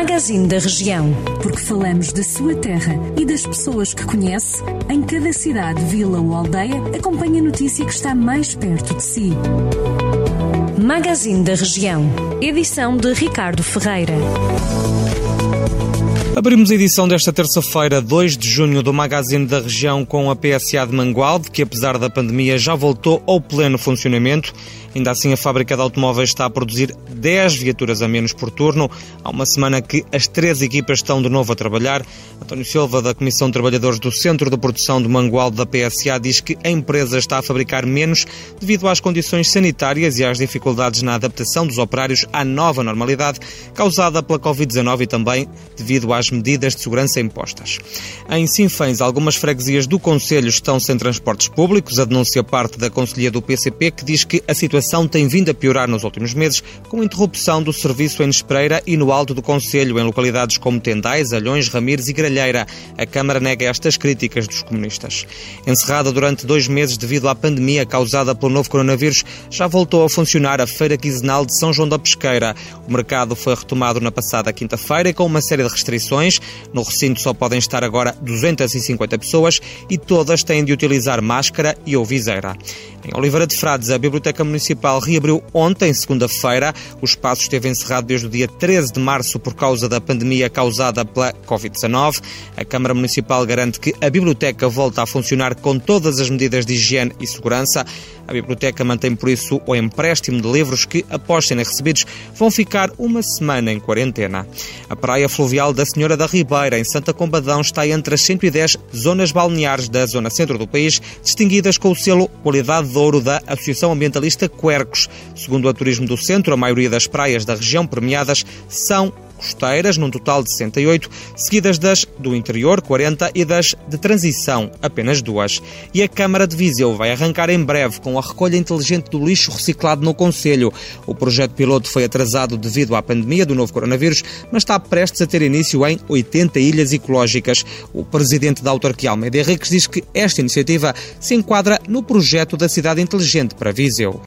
Magazine da Região. Porque falamos da sua terra e das pessoas que conhece, em cada cidade, vila ou aldeia, acompanhe a notícia que está mais perto de si. Magazine da Região. Edição de Ricardo Ferreira. Abrimos a edição desta terça-feira, 2 de junho, do Magazine da Região com a PSA de Mangualde, que apesar da pandemia já voltou ao pleno funcionamento. Ainda assim, a fábrica de automóveis está a produzir 10 viaturas a menos por turno. Há uma semana que as três equipas estão de novo a trabalhar. António Silva, da Comissão de Trabalhadores do Centro de Produção de Mangualde da PSA, diz que a empresa está a fabricar menos devido às condições sanitárias e às dificuldades na adaptação dos operários à nova normalidade causada pela Covid-19 e também devido às medidas de segurança impostas. Em Sinfãs, algumas freguesias do Conselho estão sem transportes públicos. A denúncia parte da Conselhia do PCP, que diz que a situação situação tem vindo a piorar nos últimos meses, com interrupção do serviço em Espreira e no Alto do Conselho, em localidades como Tendais, Alhões, Ramires e Gralheira. A Câmara nega estas críticas dos comunistas. Encerrada durante dois meses devido à pandemia causada pelo novo coronavírus, já voltou a funcionar a Feira Quinzenal de São João da Pesqueira. O mercado foi retomado na passada quinta-feira com uma série de restrições. No recinto só podem estar agora 250 pessoas e todas têm de utilizar máscara e ou viseira. Em Oliveira de Frades, a Biblioteca Municipal reabriu ontem, segunda-feira. O espaço esteve encerrado desde o dia 13 de março por causa da pandemia causada pela Covid-19. A Câmara Municipal garante que a biblioteca volta a funcionar com todas as medidas de higiene e segurança. A biblioteca mantém, por isso, o empréstimo de livros que, após serem recebidos, vão ficar uma semana em quarentena. A Praia Fluvial da Senhora da Ribeira, em Santa Combadão, está entre as 110 zonas balneares da zona centro do país, distinguidas com o selo Qualidade de Ouro da Associação Ambientalista Quercos. Segundo o Turismo do Centro, a maioria das praias da região premiadas são costeiras, num total de 68, seguidas das do interior, 40, e das de transição, apenas duas. E a Câmara de Viseu vai arrancar em breve com a recolha inteligente do lixo reciclado no Conselho. O projeto piloto foi atrasado devido à pandemia do novo coronavírus, mas está prestes a ter início em 80 ilhas ecológicas. O presidente da autarquia Almeida Henriques diz que esta iniciativa se enquadra no projeto da cidade inteligente para Viseu.